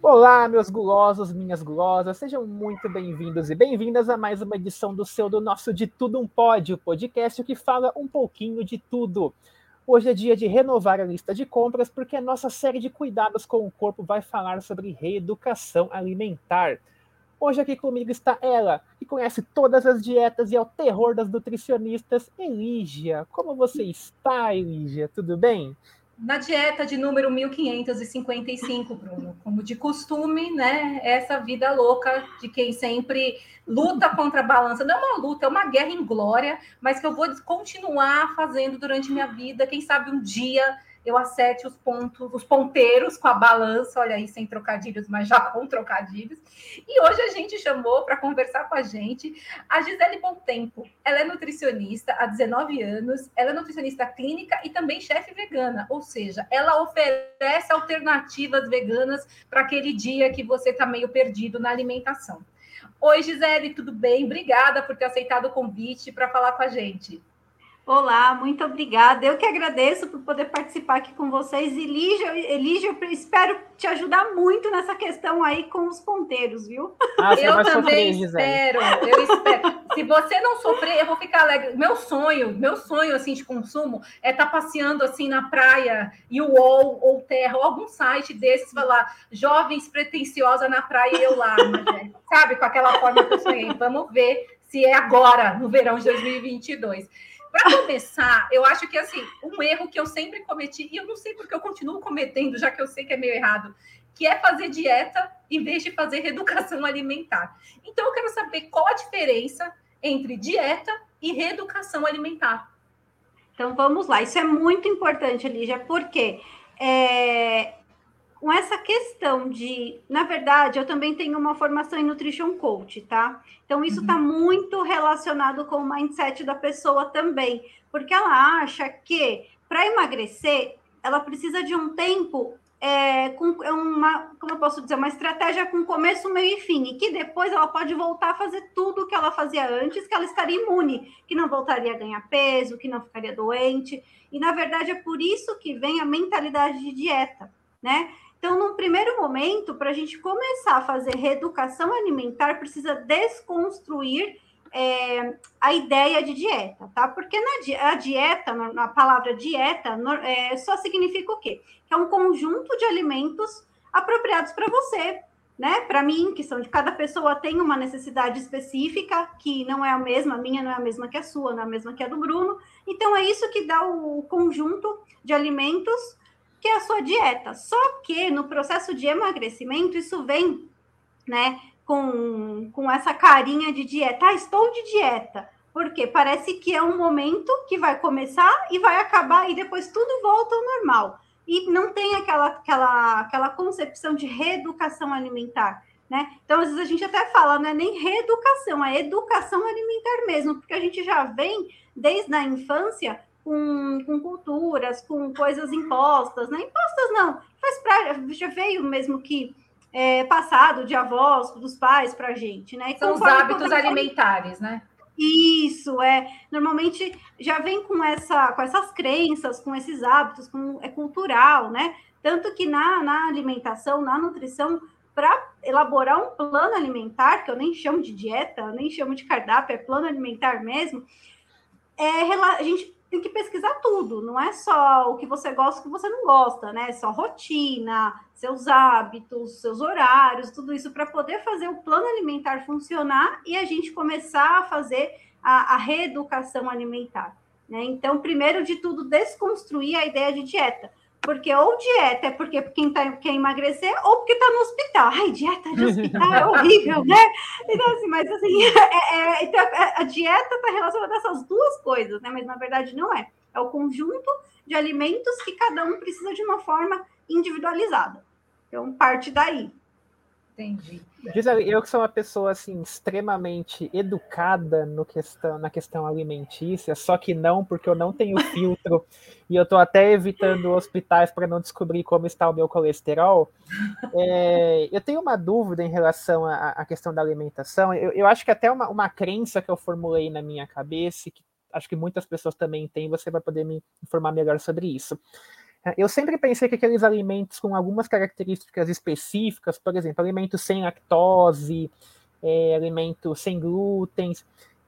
Olá, meus gulosos, minhas gulosas, sejam muito bem-vindos e bem-vindas a mais uma edição do seu, do nosso De Tudo Um Pode, o podcast que fala um pouquinho de tudo. Hoje é dia de renovar a lista de compras, porque a nossa série de cuidados com o corpo vai falar sobre reeducação alimentar. Hoje aqui comigo está ela, que conhece todas as dietas e é o terror das nutricionistas, Elígia. Como você está, Elígia? Tudo bem? na dieta de número 1555, Bruno, como de costume, né? Essa vida louca de quem sempre luta contra a balança. Não é uma luta, é uma guerra em glória, mas que eu vou continuar fazendo durante minha vida. Quem sabe um dia eu acerte os pontos, os ponteiros com a balança, olha aí, sem trocadilhos, mas já com trocadilhos. E hoje a gente chamou para conversar com a gente a Gisele Tempo. Ela é nutricionista há 19 anos, ela é nutricionista clínica e também chefe vegana, ou seja, ela oferece alternativas veganas para aquele dia que você está meio perdido na alimentação. Oi, Gisele, tudo bem? Obrigada por ter aceitado o convite para falar com a gente. Olá, muito obrigada. Eu que agradeço por poder participar aqui com vocês. Elígia, Elígia, eu espero te ajudar muito nessa questão aí com os ponteiros, viu? Ah, eu também espero, eu espero. Se você não sofrer, eu vou ficar alegre. Meu sonho, meu sonho assim de consumo é estar tá passeando assim na praia, e o UOL ou Terra, ou algum site desses, falar jovens pretensiosa na praia e eu lá, sabe? Com aquela forma que eu sonhei. Vamos ver se é agora, no verão de 2022. Para começar, eu acho que assim, um erro que eu sempre cometi, e eu não sei porque eu continuo cometendo, já que eu sei que é meio errado, que é fazer dieta em vez de fazer reeducação alimentar. Então, eu quero saber qual a diferença entre dieta e reeducação alimentar. Então, vamos lá. Isso é muito importante, Lígia, porque é, com essa questão de, na verdade, eu também tenho uma formação em nutrition coach, tá? Então isso está uhum. muito relacionado com o mindset da pessoa também, porque ela acha que para emagrecer ela precisa de um tempo é, com é uma, como eu posso dizer, uma estratégia com começo, meio e fim, e que depois ela pode voltar a fazer tudo o que ela fazia antes, que ela estaria imune, que não voltaria a ganhar peso, que não ficaria doente. E na verdade é por isso que vem a mentalidade de dieta, né? Então, num primeiro momento, para a gente começar a fazer reeducação alimentar, precisa desconstruir é, a ideia de dieta, tá? Porque na a dieta, na palavra dieta, é, só significa o quê? Que é um conjunto de alimentos apropriados para você, né? Para mim, que são de cada pessoa tem uma necessidade específica, que não é a mesma, a minha não é a mesma que a sua, não é a mesma que a do Bruno. Então, é isso que dá o conjunto de alimentos que é a sua dieta. Só que no processo de emagrecimento, isso vem, né, com, com essa carinha de dieta. Ah, estou de dieta. Porque parece que é um momento que vai começar e vai acabar e depois tudo volta ao normal. E não tem aquela, aquela, aquela concepção de reeducação alimentar. Né? Então, às vezes a gente até fala, não é nem reeducação, é educação alimentar mesmo, porque a gente já vem desde a infância com, com culturas, com coisas impostas, né? Impostas não, faz pra, já veio mesmo que é, passado de avós, dos pais para a gente, né? São os hábitos alimentares, né? Isso, é. Normalmente já vem com, essa, com essas crenças, com esses hábitos, com, é cultural, né? Tanto que na, na alimentação, na nutrição, para elaborar um plano alimentar, que eu nem chamo de dieta, nem chamo de cardápio, é plano alimentar mesmo, é, a gente tem que pesquisar tudo, não é só o que você gosta o que você não gosta, né? Só rotina, seus hábitos, seus horários, tudo isso para poder fazer o plano alimentar funcionar e a gente começar a fazer a, a reeducação alimentar. Né? Então, primeiro de tudo, desconstruir a ideia de dieta. Porque ou dieta é porque quem tá, quer emagrecer, ou porque está no hospital. Ai, dieta de hospital é horrível, né? Então, assim, mas assim, é, é, então, é, a dieta está relacionada a essas duas coisas, né? Mas na verdade não é. É o conjunto de alimentos que cada um precisa de uma forma individualizada. Então, parte daí. Entendi. Gisele, eu que sou uma pessoa assim extremamente educada no questão, na questão alimentícia, só que não porque eu não tenho filtro e eu estou até evitando hospitais para não descobrir como está o meu colesterol. É, eu tenho uma dúvida em relação à, questão da alimentação. Eu, eu, acho que até uma, uma crença que eu formulei na minha cabeça que acho que muitas pessoas também têm, você vai poder me informar melhor sobre isso. Eu sempre pensei que aqueles alimentos com algumas características específicas, por exemplo, alimentos sem lactose, é, alimentos sem glúten,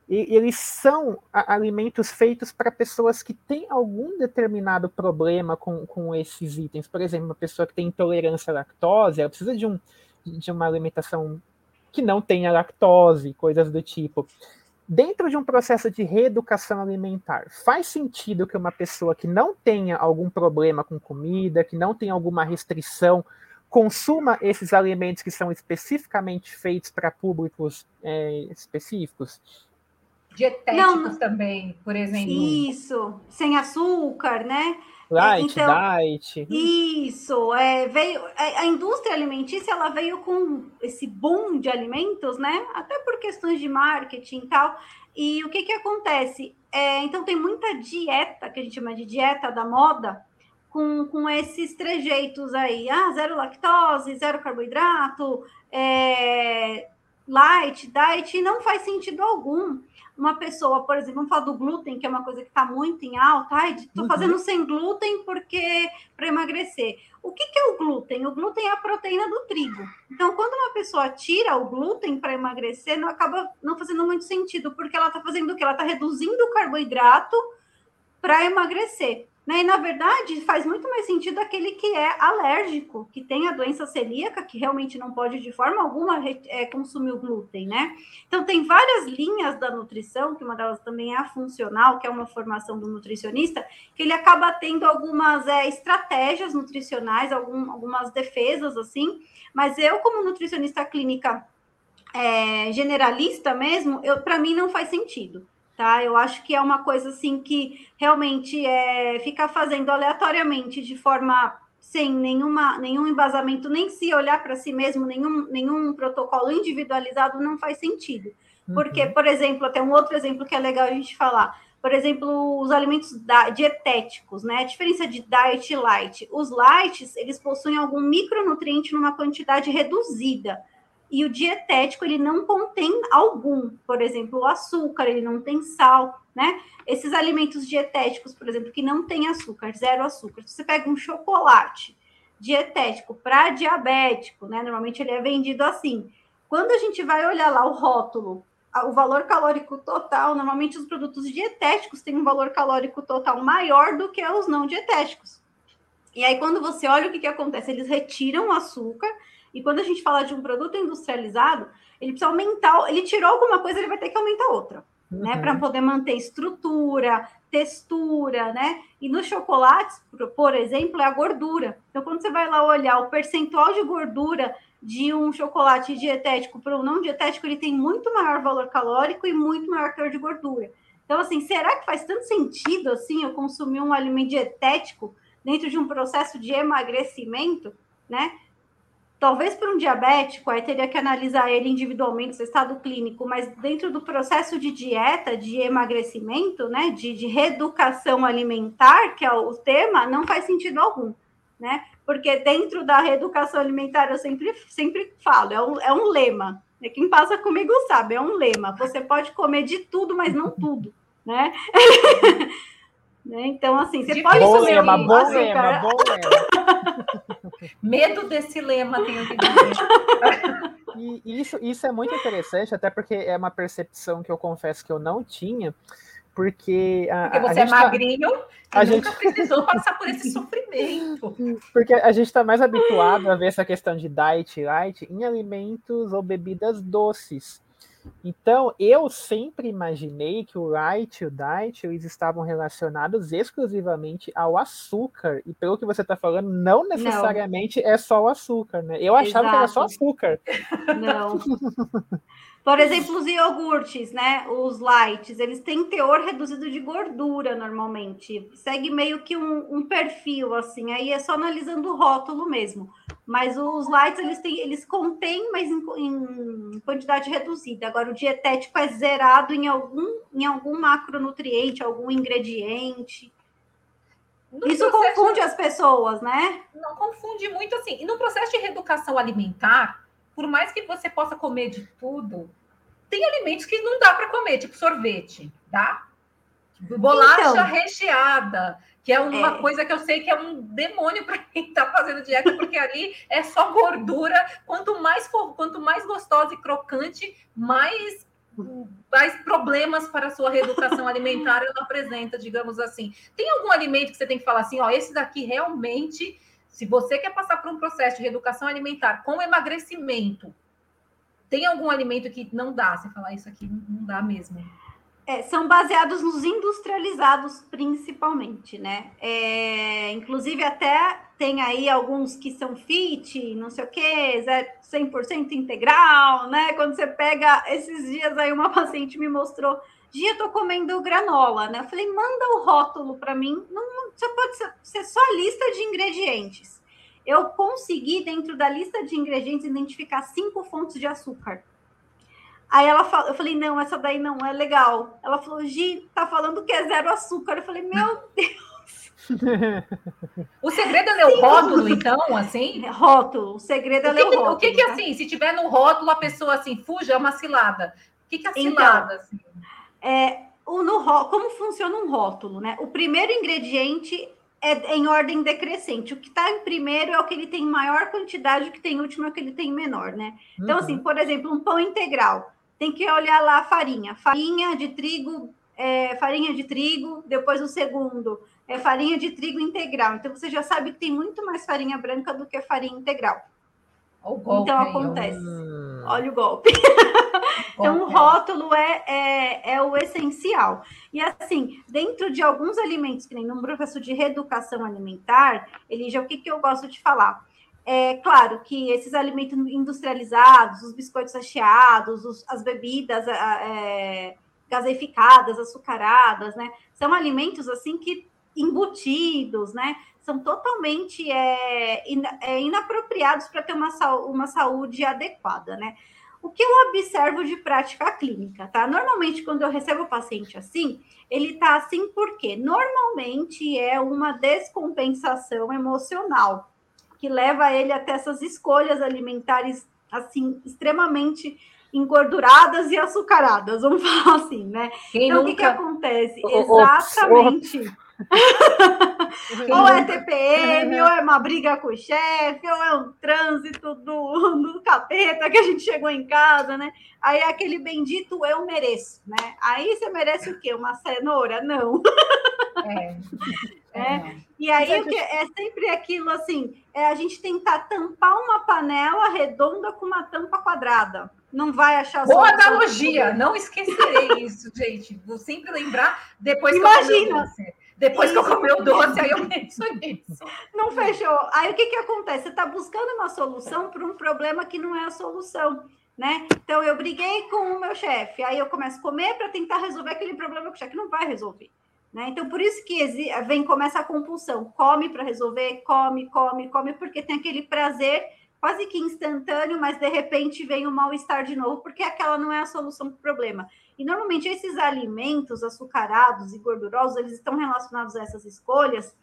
eles são alimentos feitos para pessoas que têm algum determinado problema com, com esses itens. Por exemplo, uma pessoa que tem intolerância à lactose, ela precisa de, um, de uma alimentação que não tenha lactose, coisas do tipo. Dentro de um processo de reeducação alimentar, faz sentido que uma pessoa que não tenha algum problema com comida, que não tenha alguma restrição, consuma esses alimentos que são especificamente feitos para públicos é, específicos? Dietéticos não, também, por exemplo. Isso, sem açúcar, né? Light, então, diet. Isso, é, veio a, a, indústria alimentícia ela veio com esse boom de alimentos, né? Até por questões de marketing e tal. E o que que acontece? É, então tem muita dieta que a gente chama de dieta da moda com, com esses trejeitos aí, ah, zero lactose, zero carboidrato, é, light, diet, não faz sentido algum uma pessoa, por exemplo, vamos falar do glúten, que é uma coisa que está muito em alta, ai, estou uhum. fazendo sem glúten porque para emagrecer. O que, que, é o glúten? O glúten é a proteína do trigo. Então, quando uma pessoa tira o glúten para emagrecer, não acaba não fazendo muito sentido, porque ela está fazendo o que? Ela está reduzindo o carboidrato para emagrecer. Né? E, na verdade, faz muito mais sentido aquele que é alérgico, que tem a doença celíaca, que realmente não pode, de forma alguma, é, consumir o glúten, né? Então, tem várias linhas da nutrição, que uma delas também é a funcional, que é uma formação do nutricionista, que ele acaba tendo algumas é, estratégias nutricionais, algum, algumas defesas, assim, mas eu, como nutricionista clínica é, generalista mesmo, para mim não faz sentido tá? Eu acho que é uma coisa assim que realmente é ficar fazendo aleatoriamente de forma sem nenhuma, nenhum embasamento, nem se olhar para si mesmo, nenhum, nenhum protocolo individualizado não faz sentido. Uhum. Porque, por exemplo, até um outro exemplo que é legal a gente falar. Por exemplo, os alimentos da, dietéticos, né? A diferença de diet e light. Os lights, eles possuem algum micronutriente numa quantidade reduzida e o dietético ele não contém algum, por exemplo, o açúcar, ele não tem sal, né? Esses alimentos dietéticos, por exemplo, que não tem açúcar, zero açúcar. Se você pega um chocolate dietético para diabético, né? Normalmente ele é vendido assim. Quando a gente vai olhar lá o rótulo, o valor calórico total, normalmente os produtos dietéticos têm um valor calórico total maior do que os não dietéticos. E aí, quando você olha o que, que acontece, eles retiram o açúcar e quando a gente fala de um produto industrializado, ele precisa aumentar, ele tirou alguma coisa, ele vai ter que aumentar outra, né? uhum. né? Para poder manter estrutura, textura, né? E nos chocolates, por exemplo, é a gordura. Então, quando você vai lá olhar o percentual de gordura de um chocolate dietético para um não dietético, ele tem muito maior valor calórico e muito maior teor de gordura. Então, assim, será que faz tanto sentido assim eu consumir um alimento dietético dentro de um processo de emagrecimento, né? Talvez para um diabético, aí teria que analisar ele individualmente, seu estado clínico, mas dentro do processo de dieta, de emagrecimento, né, de, de reeducação alimentar, que é o tema, não faz sentido algum, né? Porque dentro da reeducação alimentar, eu sempre, sempre falo, é um, é um lema. Né? Quem passa comigo sabe, é um lema. Você pode comer de tudo, mas não tudo, né? Né? Então, assim, você pode bom lema, bom açúcar. lema, bom lema. Medo desse lema, tenho que dizer. e isso, isso é muito interessante, até porque é uma percepção que eu confesso que eu não tinha, porque... A, porque você a é tá magrinho tá, a nunca gente... precisou passar por esse sofrimento. Porque a gente está mais habituado a ver essa questão de diet light em alimentos ou bebidas doces. Então, eu sempre imaginei que o light e o diet eles estavam relacionados exclusivamente ao açúcar. E pelo que você está falando, não necessariamente não. é só o açúcar, né? Eu achava Exato. que era só açúcar. Não. Por exemplo, os iogurtes, né? Os lights, eles têm teor reduzido de gordura normalmente. Segue meio que um, um perfil, assim. Aí é só analisando o rótulo mesmo. Mas os lights, eles, têm, eles contêm, mas em, em, quantidade reduzida. Agora, o dietético é zerado em algum, em algum macronutriente, algum ingrediente. No Isso confunde as pessoas, né? Não confunde muito, assim. E no processo de reeducação alimentar, por mais que você possa comer de tudo, tem alimentos que não dá para comer, tipo sorvete, dá? Bolacha então, recheada, que é uma é. coisa que eu sei que é um demônio para quem está fazendo dieta, porque ali é só gordura. Quanto mais quanto mais gostosa e crocante, mais mais problemas para a sua reeducação alimentar ela apresenta, digamos assim. Tem algum alimento que você tem que falar assim, ó, esse daqui realmente, se você quer passar por um processo de reeducação alimentar com emagrecimento, tem algum alimento que não dá? Você falar isso aqui não dá mesmo. É, são baseados nos industrializados, principalmente, né? É, inclusive, até tem aí alguns que são fit, não sei o quê, 100% integral, né? Quando você pega esses dias aí, uma paciente me mostrou, dia tô comendo granola, né? Eu falei, manda o rótulo para mim, não, só pode ser, ser só a lista de ingredientes. Eu consegui, dentro da lista de ingredientes, identificar cinco fontes de açúcar. Aí ela falou, eu falei, não, essa daí não é legal. Ela falou, Gi, tá falando que é zero açúcar. Eu falei, meu Deus. o segredo é ler o rótulo, então, assim? Rótulo, o segredo é ler o, rótulo. O que, que, tá? assim, se tiver no rótulo, a pessoa assim, fuja, é uma cilada. O que, que é então, cilada? Então, assim? É, o, no, como funciona um rótulo, né? O primeiro ingrediente é em ordem decrescente. O que está em primeiro é o que ele tem maior quantidade, o que tem último é o que ele tem menor, né? Então, assim, uhum. por exemplo, um pão integral tem que olhar lá a farinha. Farinha de trigo, é, farinha de trigo, depois o segundo é farinha de trigo integral. Então você já sabe que tem muito mais farinha branca do que farinha integral. então acontece. Hum. Olha o golpe. Então o rótulo é, é, é, o essencial. E assim, dentro de alguns alimentos, que nem no processo de reeducação alimentar, ele já o que, que eu gosto de falar? É claro que esses alimentos industrializados, os biscoitos recheados, os, as bebidas é, gaseificadas, açucaradas, né? São alimentos assim que embutidos, né? São totalmente é, é, inapropriados para ter uma, uma saúde adequada, né? O que eu observo de prática clínica, tá? Normalmente, quando eu recebo o paciente assim, ele tá assim porque normalmente é uma descompensação emocional que leva ele até essas escolhas alimentares assim extremamente engorduradas e açucaradas, vamos falar assim, né? Quem então, nunca... o que, que acontece? Exatamente. ou é TPM, ou é uma briga com o chefe, ou é um trânsito do, do capeta que a gente chegou em casa, né? Aí é aquele bendito eu mereço, né? Aí você merece o quê? Uma cenoura? Não. É. é. E aí o que é sempre aquilo assim, é a gente tentar tampar uma panela redonda com uma tampa quadrada. Não vai achar Boa analogia, não esquecerei isso, gente. Vou sempre lembrar depois Imagina. que eu depois Isso. que eu comi o doce, aí eu penso nisso. Não fechou. Aí o que, que acontece? Você está buscando uma solução para um problema que não é a solução. Né? Então eu briguei com o meu chefe, aí eu começo a comer para tentar resolver aquele problema que o chefe não vai resolver. Né? Então, por isso que vem começa a compulsão. Come para resolver, come, come, come, porque tem aquele prazer quase que instantâneo, mas de repente vem o mal-estar de novo, porque aquela não é a solução para o problema. E normalmente esses alimentos açucarados e gordurosos, eles estão relacionados a essas escolhas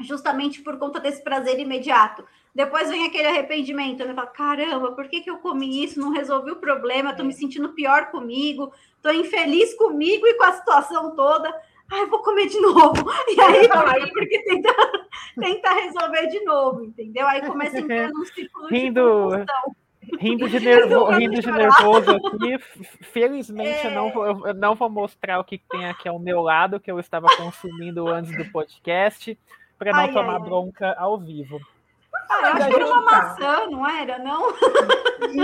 justamente por conta desse prazer imediato. Depois vem aquele arrependimento, né? Fala, caramba, por que, que eu comi isso? Não resolvi o problema, estou me sentindo pior comigo, estou infeliz comigo e com a situação toda. Ai, vou comer de novo. E aí, aí porque tenta, tenta resolver de novo, entendeu? Aí começa a entrar num ciclo Rindo. de rindo de, nervo, rindo de nervoso aqui. Felizmente, é... eu, não vou, eu não vou mostrar o que tem aqui ao meu lado, que eu estava consumindo antes do podcast, para não ai, tomar ai, bronca ai. ao vivo. Ah, eu acho que era uma maçã, não era? Não?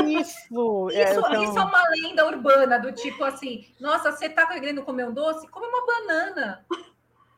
Isso, é, isso, então... isso é uma lenda urbana, do tipo assim, nossa, você tá querendo comer um doce? Come uma banana.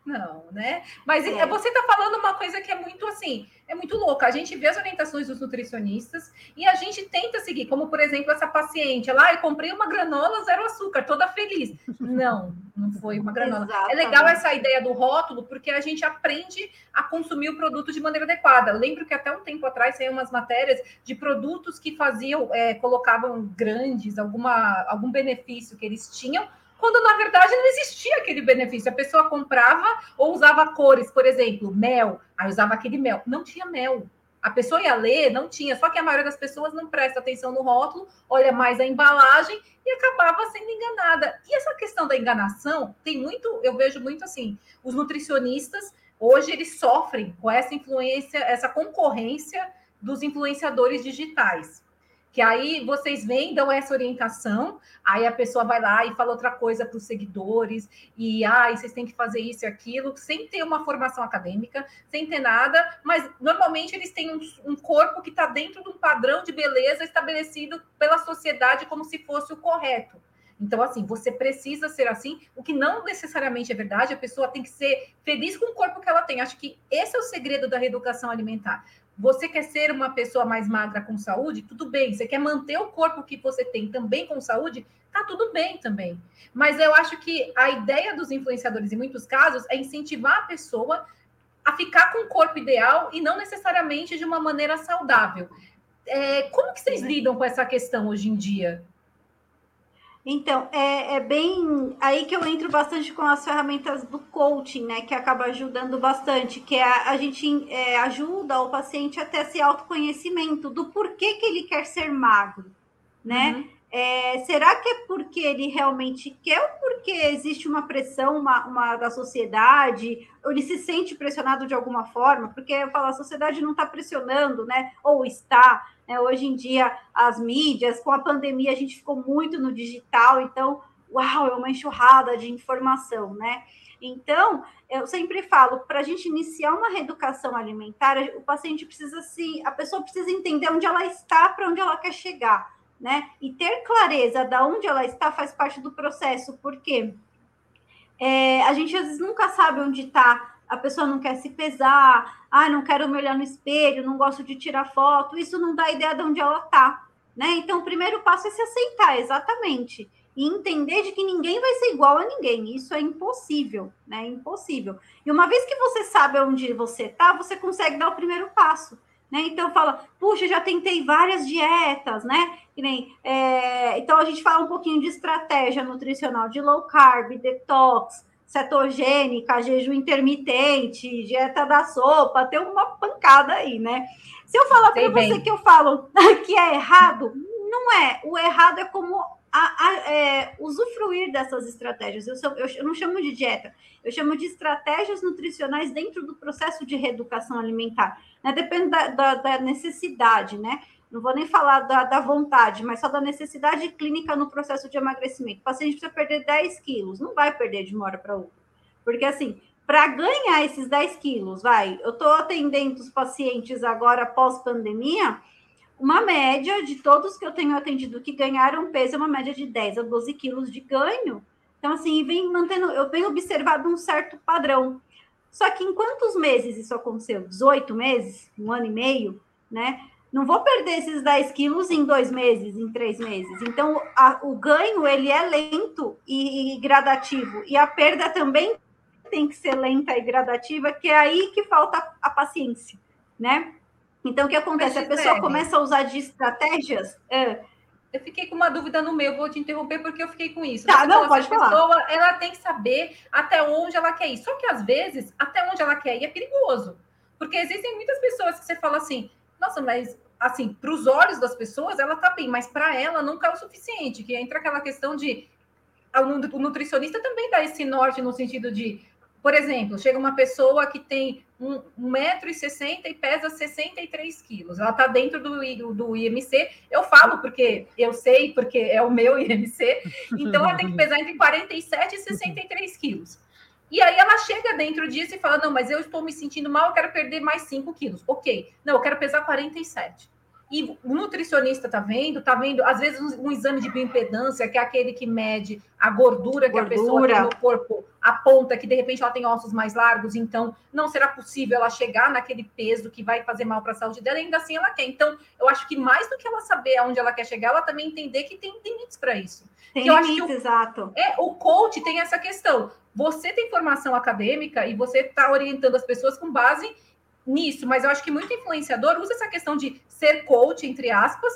Não, né? Mas é. você está falando uma coisa que é muito assim, é muito louca. A gente vê as orientações dos nutricionistas e a gente tenta seguir, como por exemplo essa paciente lá, eu comprei uma granola zero açúcar, toda feliz. Não, não foi uma granola. Exatamente. É legal essa ideia do rótulo, porque a gente aprende a consumir o produto de maneira adequada. Eu lembro que até um tempo atrás saiu umas matérias de produtos que faziam, é, colocavam grandes, alguma, algum benefício que eles tinham quando na verdade não existia aquele benefício. A pessoa comprava ou usava cores, por exemplo, mel, aí usava aquele mel. Não tinha mel. A pessoa ia ler, não tinha, só que a maioria das pessoas não presta atenção no rótulo, olha mais a embalagem e acabava sendo enganada. E essa questão da enganação tem muito, eu vejo muito assim, os nutricionistas hoje eles sofrem com essa influência, essa concorrência dos influenciadores digitais. Que aí vocês vêm, dão essa orientação, aí a pessoa vai lá e fala outra coisa para os seguidores, e ah, vocês têm que fazer isso e aquilo, sem ter uma formação acadêmica, sem ter nada, mas normalmente eles têm um, um corpo que está dentro de um padrão de beleza estabelecido pela sociedade como se fosse o correto. Então, assim, você precisa ser assim, o que não necessariamente é verdade, a pessoa tem que ser feliz com o corpo que ela tem. Acho que esse é o segredo da reeducação alimentar. Você quer ser uma pessoa mais magra com saúde? Tudo bem. Você quer manter o corpo que você tem também com saúde? Tá tudo bem também. Mas eu acho que a ideia dos influenciadores, em muitos casos, é incentivar a pessoa a ficar com o corpo ideal e não necessariamente de uma maneira saudável. É, como que vocês lidam com essa questão hoje em dia? Então, é, é, bem aí que eu entro bastante com as ferramentas do coaching, né? Que acaba ajudando bastante, que é a, a gente é, ajuda o paciente a ter esse autoconhecimento do porquê que ele quer ser magro, né? Uhum. É, será que é porque ele realmente quer ou porque existe uma pressão uma, uma, da sociedade, ou ele se sente pressionado de alguma forma? Porque eu falo, a sociedade não está pressionando, né? Ou está. Né? Hoje em dia, as mídias, com a pandemia, a gente ficou muito no digital, então, uau, é uma enxurrada de informação, né? Então, eu sempre falo, para a gente iniciar uma reeducação alimentar, o paciente precisa se, a pessoa precisa entender onde ela está, para onde ela quer chegar né? E ter clareza de onde ela está faz parte do processo, porque é, a gente às vezes nunca sabe onde está, a pessoa não quer se pesar, ah, não quero me olhar no espelho, não gosto de tirar foto, isso não dá ideia de onde ela está, né? Então, o primeiro passo é se aceitar, exatamente. E entender de que ninguém vai ser igual a ninguém. Isso é impossível, né? Impossível. E uma vez que você sabe onde você está, você consegue dar o primeiro passo. Né? Então fala, puxa, já tentei várias dietas, né? Nem, é... Então a gente fala um pouquinho de estratégia nutricional, de low carb, detox, cetogênica, jejum intermitente, dieta da sopa, tem uma pancada aí, né? Se eu falar para você que eu falo que é errado, não é. O errado é como a, a, é, usufruir dessas estratégias. Eu, sou, eu, eu, não chamo de dieta, eu chamo de estratégias nutricionais dentro do processo de reeducação alimentar. Né? Depende da, da, da, necessidade, né? Não vou nem falar da, da, vontade, mas só da necessidade clínica no processo de emagrecimento. O paciente precisa perder 10 quilos, não vai perder de uma hora para outra. Porque assim, para ganhar esses 10 quilos, vai, eu estou atendendo os pacientes agora pós-pandemia uma média de todos que eu tenho atendido que ganharam peso é uma média de 10 a 12 quilos de ganho. Então, assim, vem mantendo, eu venho observado um certo padrão. Só que em quantos meses isso aconteceu? 18 meses? Um ano e meio? Né? Não vou perder esses 10 quilos em dois meses, em três meses. Então, a, o ganho, ele é lento e, e gradativo. E a perda também tem que ser lenta e gradativa, que é aí que falta a paciência, né? Então, o que acontece? a pessoa começa a usar de estratégias. É... Eu fiquei com uma dúvida no meu, vou te interromper porque eu fiquei com isso. Tá, não, pode falar. A pessoa, ela tem que saber até onde ela quer ir. Só que, às vezes, até onde ela quer ir é perigoso. Porque existem muitas pessoas que você fala assim, nossa, mas, assim, para os olhos das pessoas, ela tá bem, mas para ela nunca é o suficiente. Que entra aquela questão de... O nutricionista também dá esse norte no sentido de por exemplo, chega uma pessoa que tem 1,60m e pesa 63 quilos. Ela está dentro do, do IMC. Eu falo porque eu sei, porque é o meu IMC. Então, ela tem que pesar entre 47 e 63 quilos. E aí ela chega dentro disso e fala: Não, mas eu estou me sentindo mal, eu quero perder mais 5 quilos. Ok. Não, eu quero pesar 47. E o nutricionista está vendo, está vendo, às vezes, um, um, exame de bioimpedância, que é aquele que mede a gordura, gordura que a pessoa tem no corpo, aponta que de repente ela tem ossos mais largos, então não será possível ela chegar naquele peso que vai fazer mal para a saúde dela, ainda assim ela quer. Então, eu acho que mais do que ela saber aonde ela quer chegar, ela também entender que tem limites para isso. Tem limites, o, exato. É, o coach tem essa questão. Você tem formação acadêmica e você está orientando as pessoas com base nisso, mas eu acho que muito influenciador usa essa questão de ser coach, entre aspas,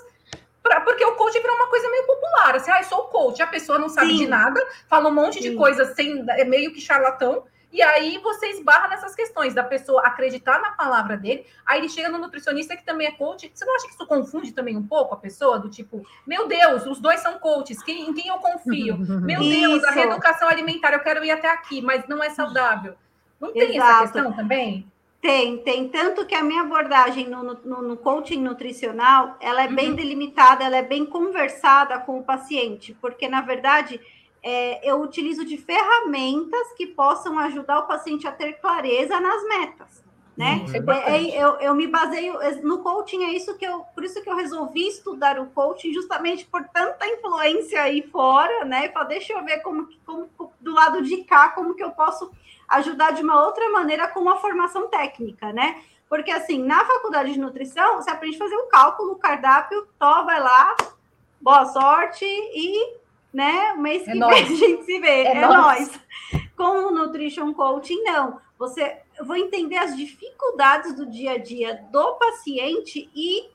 pra, porque o coach virou uma coisa meio popular. Assim, ah, eu sou coach, a pessoa não sabe Sim. de nada, fala um monte Sim. de coisas sem, é meio que charlatão, E aí você esbarra nessas questões da pessoa acreditar na palavra dele. Aí ele chega no nutricionista que também é coach. Você não acha que isso confunde também um pouco a pessoa? Do tipo, meu Deus, os dois são coaches, quem, em quem eu confio? Meu Deus, a reeducação alimentar, eu quero ir até aqui, mas não é saudável. Não tem Exato. essa questão também? Tem, tem. Tanto que a minha abordagem no, no, no coaching nutricional, ela é uhum. bem delimitada, ela é bem conversada com o paciente, porque, na verdade, é, eu utilizo de ferramentas que possam ajudar o paciente a ter clareza nas metas. Né? Uhum. É, é, eu, eu me baseio no coaching, é isso que eu, por isso que eu resolvi estudar o coaching, justamente por tanta influência aí fora, né? Para deixa eu ver como, como do lado de cá, como que eu posso ajudar de uma outra maneira com uma formação técnica, né? Porque, assim, na faculdade de nutrição, você aprende a fazer o cálculo, o cardápio, tó, vai lá, boa sorte e, né, o mês é que vem a gente se vê. É, é nós. Com o Nutrition Coaching, não. Você, eu vou entender as dificuldades do dia a dia do paciente e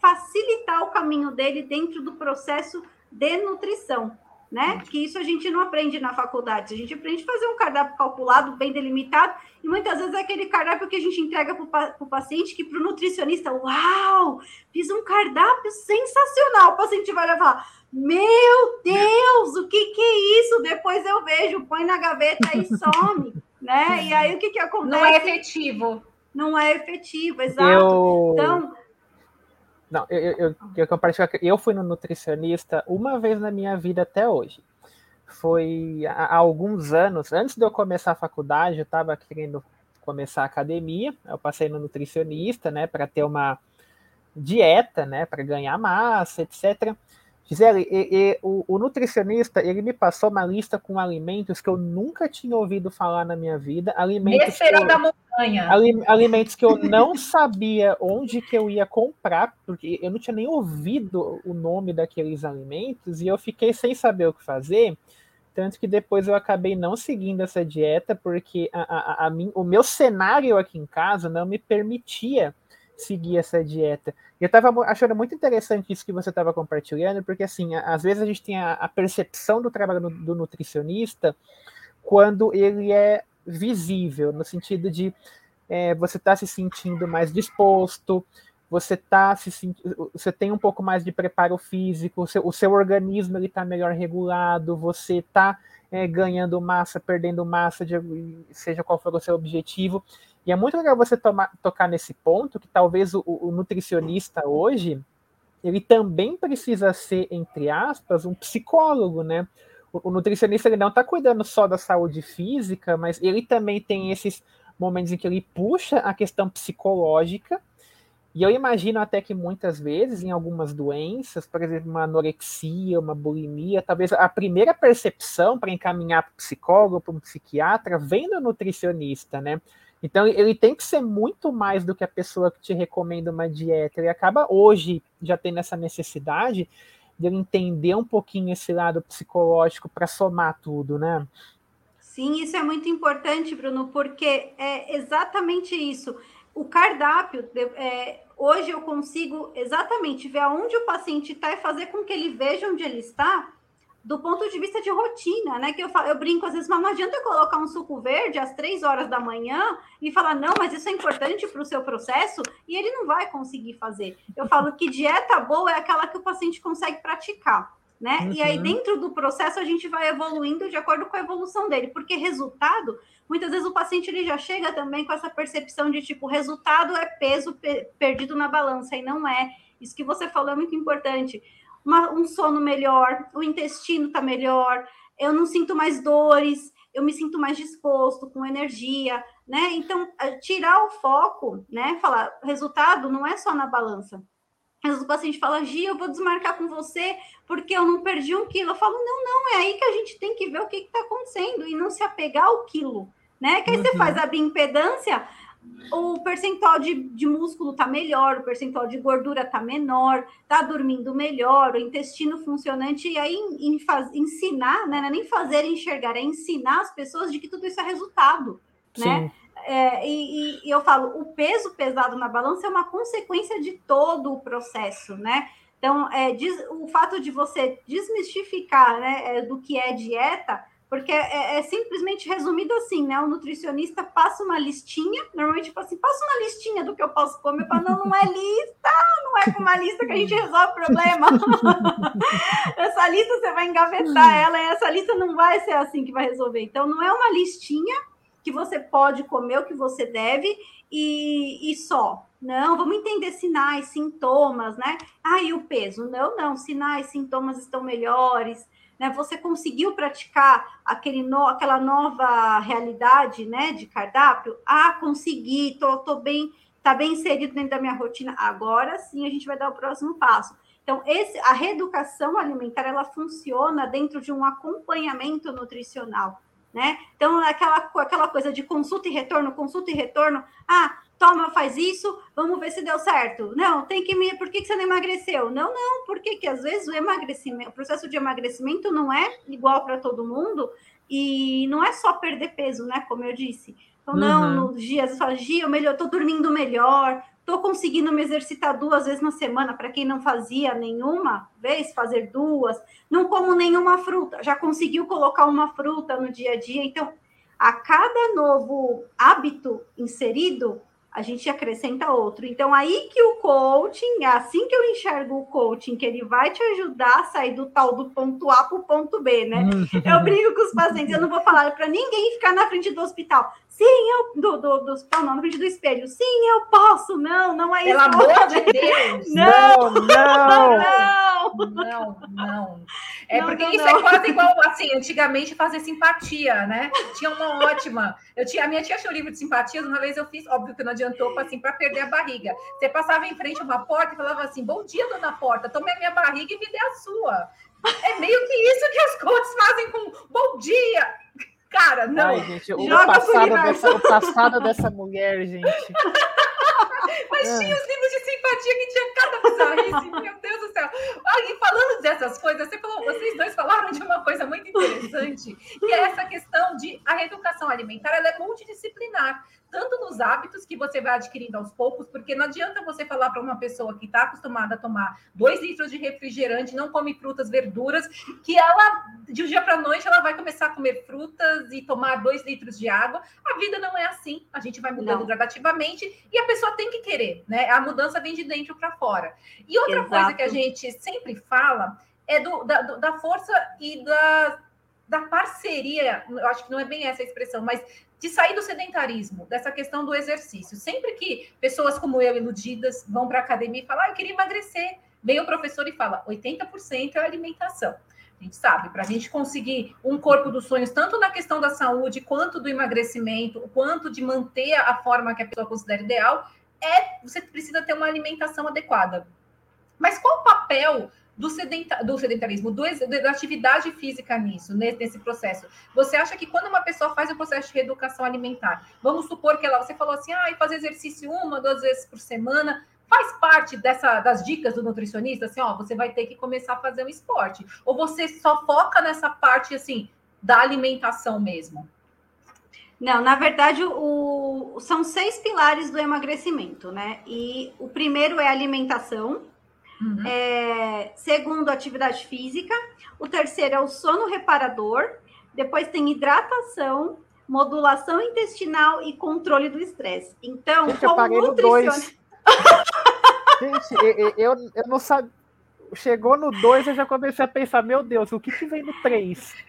facilitar o caminho dele dentro do processo de nutrição né? Que isso a gente não aprende na faculdade. A gente aprende a fazer um cardápio calculado, bem delimitado, e muitas vezes é aquele cardápio que a gente entrega para o paciente, que para o nutricionista, uau, fiz um cardápio sensacional. O paciente vai levar, meu Deus, o que, que é isso? Depois eu vejo, põe na gaveta e some, né? E aí o que, que acontece? Não é efetivo. Não é efetivo, exato. Eu... Então, não, eu, eu, eu, eu, eu fui no nutricionista uma vez na minha vida até hoje. Foi há, há alguns anos, antes de eu começar a faculdade, eu estava querendo começar a academia, eu passei no nutricionista, né, para ter uma dieta, né, para ganhar massa, etc. Gisele, e, e, o, o, nutricionista, ele me passou uma lista com alimentos que eu nunca tinha ouvido falar na minha vida. Alimentos que eu, da montanha. alimentos que eu não sabia onde que eu ia comprar, porque eu não tinha nem ouvido o nome daqueles alimentos, e eu fiquei sem saber o que fazer. Tanto que depois eu acabei não seguindo essa dieta, porque a, a, a, a o meu cenário aqui em casa não me permitia seguir essa dieta. Eu estava achando muito interessante isso que você estava compartilhando, porque assim, às vezes a gente tem a, a percepção do trabalho do, do nutricionista quando ele é visível, no sentido de é, você está se sentindo mais disposto, você tá se você tem um pouco mais de preparo físico, o seu, o seu organismo ele está melhor regulado, você está é, ganhando massa, perdendo massa, de, seja qual for o seu objetivo. E é muito legal você tomar, tocar nesse ponto que talvez o, o, nutricionista hoje ele também precisa ser, entre aspas, um psicólogo, né? O, o nutricionista ele não está cuidando só da saúde física, mas ele também tem esses momentos em que ele puxa a questão psicológica. E eu imagino até que muitas vezes, em algumas doenças, por exemplo, uma anorexia, uma bulimia, talvez a primeira percepção para encaminhar para o psicólogo, para um psiquiatra, vem do nutricionista, né? Então, ele tem que ser muito mais do que a pessoa que te recomenda uma dieta. Ele acaba hoje já tendo essa necessidade de ele entender um pouquinho esse lado psicológico para somar tudo, né? Sim, isso é muito importante, Bruno, porque é exatamente isso. O cardápio, é, hoje eu consigo exatamente ver aonde o paciente está e fazer com que ele veja onde ele está do ponto de vista de rotina, né? Que eu, falo, eu brinco às vezes, mas não adianta colocar um suco verde às três horas da manhã e falar, não, mas isso é importante para o seu processo, e ele não vai conseguir fazer. Eu falo que dieta boa é aquela que o paciente consegue praticar. Né? Uhum. E aí, uhum. dentro do processo, a gente vai evoluindo de acordo com a evolução dele, porque resultado, muitas vezes o paciente ele já chega também com essa percepção de tipo, resultado é peso perdido na balança, e não é. Isso que você falou é muito importante uma, um sono melhor, o intestino está melhor, eu não sinto mais dores, eu me sinto mais disposto, com energia, né? Então, tirar o foco, né? Falar, resultado não é só na balança. Às vezes o paciente fala, Gia, eu vou desmarcar com você porque eu não perdi um quilo. Eu falo, não, não, é aí que a gente tem que ver o que está acontecendo e não se apegar ao quilo, né? Que aí uhum. você faz a bioimpedância, o percentual de, de músculo está melhor, o percentual de gordura está menor, está dormindo melhor, o intestino funcionante, e aí em, em faz, ensinar, né, não é nem fazer enxergar, é ensinar as pessoas de que tudo isso é resultado, né? Sim. né? É, e, e, eu falo, o peso pesado na balança é uma consequência de todo o processo, né? Então, é, diz, o fato de você desmistificar né, é, do que é dieta, porque é, é, simplesmente resumido assim, né? O nutricionista passa uma listinha, normalmente tipo assim, passa uma listinha do que eu posso comer, para não, não é lista, não é com uma lista que a gente resolve o problema. essa lista você vai engavetar ela, e essa lista não vai ser assim que vai resolver. Então, não é uma listinha que você pode comer o que você deve e, e só. Não, vamos entender sinais, sintomas, né? Ah, e o peso? Não, não, sinais, sintomas estão melhores né? Você conseguiu praticar aquele no, aquela nova realidade, né, de cardápio? Ah, consegui, tô, tô bem, tá bem inserido dentro da minha rotina. Agora sim a gente vai dar o próximo passo. Então, esse, a reeducação alimentar ela funciona dentro de um acompanhamento nutricional, né? Então, aquela, aquela coisa de consulta e retorno, consulta e retorno. Ah, toma, faz isso, vamos ver se deu certo. Não, tem que me. Por que, que você não emagreceu? Não, não, porque que às vezes o emagrecimento, o processo de emagrecimento não é igual para todo mundo e não é só perder peso, né? Como eu disse. Então, não, uhum. nos dias, você fala, Gia, eu melhor, tô dormindo melhor, tô conseguindo me exercitar duas vezes na semana, para quem não fazia nenhuma vez, fazer duas, não como nenhuma fruta, já conseguiu colocar uma fruta no dia a dia. Então, a cada novo hábito inserido, a gente acrescenta outro. Então, aí que o coaching, é assim que eu enxergo o coaching, que ele vai te ajudar a sair do tal do ponto A para o ponto B, né? eu brigo com os pacientes, eu não vou falar para ninguém ficar na frente do hospital. Sim, eu. Do, do, do hospital, não, na frente do espelho. Sim, eu posso. Não, não é isso. Pelo amor de Deus! Não, não! Não, não! Não. É não, porque não, isso é quase igual, assim, antigamente fazer simpatia, né? Tinha uma ótima. Eu tinha, a minha tia tinha um livro de simpatias, uma vez eu fiz, óbvio que não adiantou, assim, para perder a barriga. Você passava em frente a uma porta e falava assim: Bom dia, dona porta, tome a minha barriga e me dê a sua. É meio que isso que as coaches fazem com bom dia. Cara, não. Ai, gente, o, passado dessa, o passado dessa mulher, gente. Mas tinha os livros de simpatia que tinha cada bizarrice, meu Deus do céu. Ah, e falando dessas coisas, você falou, vocês dois falaram de uma coisa muito interessante, que é essa questão de a reeducação alimentar, ela é multidisciplinar tanto nos hábitos que você vai adquirindo aos poucos, porque não adianta você falar para uma pessoa que está acostumada a tomar dois litros de refrigerante, não come frutas, verduras, que ela, de um dia para a noite, ela vai começar a comer frutas e tomar dois litros de água. A vida não é assim, a gente vai mudando não. gradativamente e a pessoa tem que querer, né? A mudança vem de dentro para fora. E outra Exato. coisa que a gente sempre fala é do, da, da força e da, da parceria, eu acho que não é bem essa a expressão, mas de sair do sedentarismo, dessa questão do exercício. Sempre que pessoas como eu, iludidas, vão para a academia e falam, ah, eu queria emagrecer, vem o professor e fala, 80% é alimentação. A gente sabe, para a gente conseguir um corpo dos sonhos, tanto na questão da saúde, quanto do emagrecimento, quanto de manter a forma que a pessoa considera ideal, é você precisa ter uma alimentação adequada. Mas qual o papel do, sedenta, do sedentarismo, do, da atividade física nisso, nesse processo. Você acha que quando uma pessoa faz o processo de reeducação alimentar, vamos supor que ela, você falou assim, ah, fazer exercício uma, duas vezes por semana, faz parte dessa, das dicas do nutricionista, assim, ó, você vai ter que começar a fazer um esporte. Ou você só foca nessa parte, assim, da alimentação mesmo? Não, na verdade, o, são seis pilares do emagrecimento, né? E o primeiro é alimentação, Uhum. É, segundo, atividade física. O terceiro é o sono reparador. Depois tem hidratação, modulação intestinal e controle do estresse. Então, Gente, como nutricionista. Gente, eu, eu, eu não sabia. Chegou no 2, eu já comecei a pensar, meu Deus, o que, que vem no 3?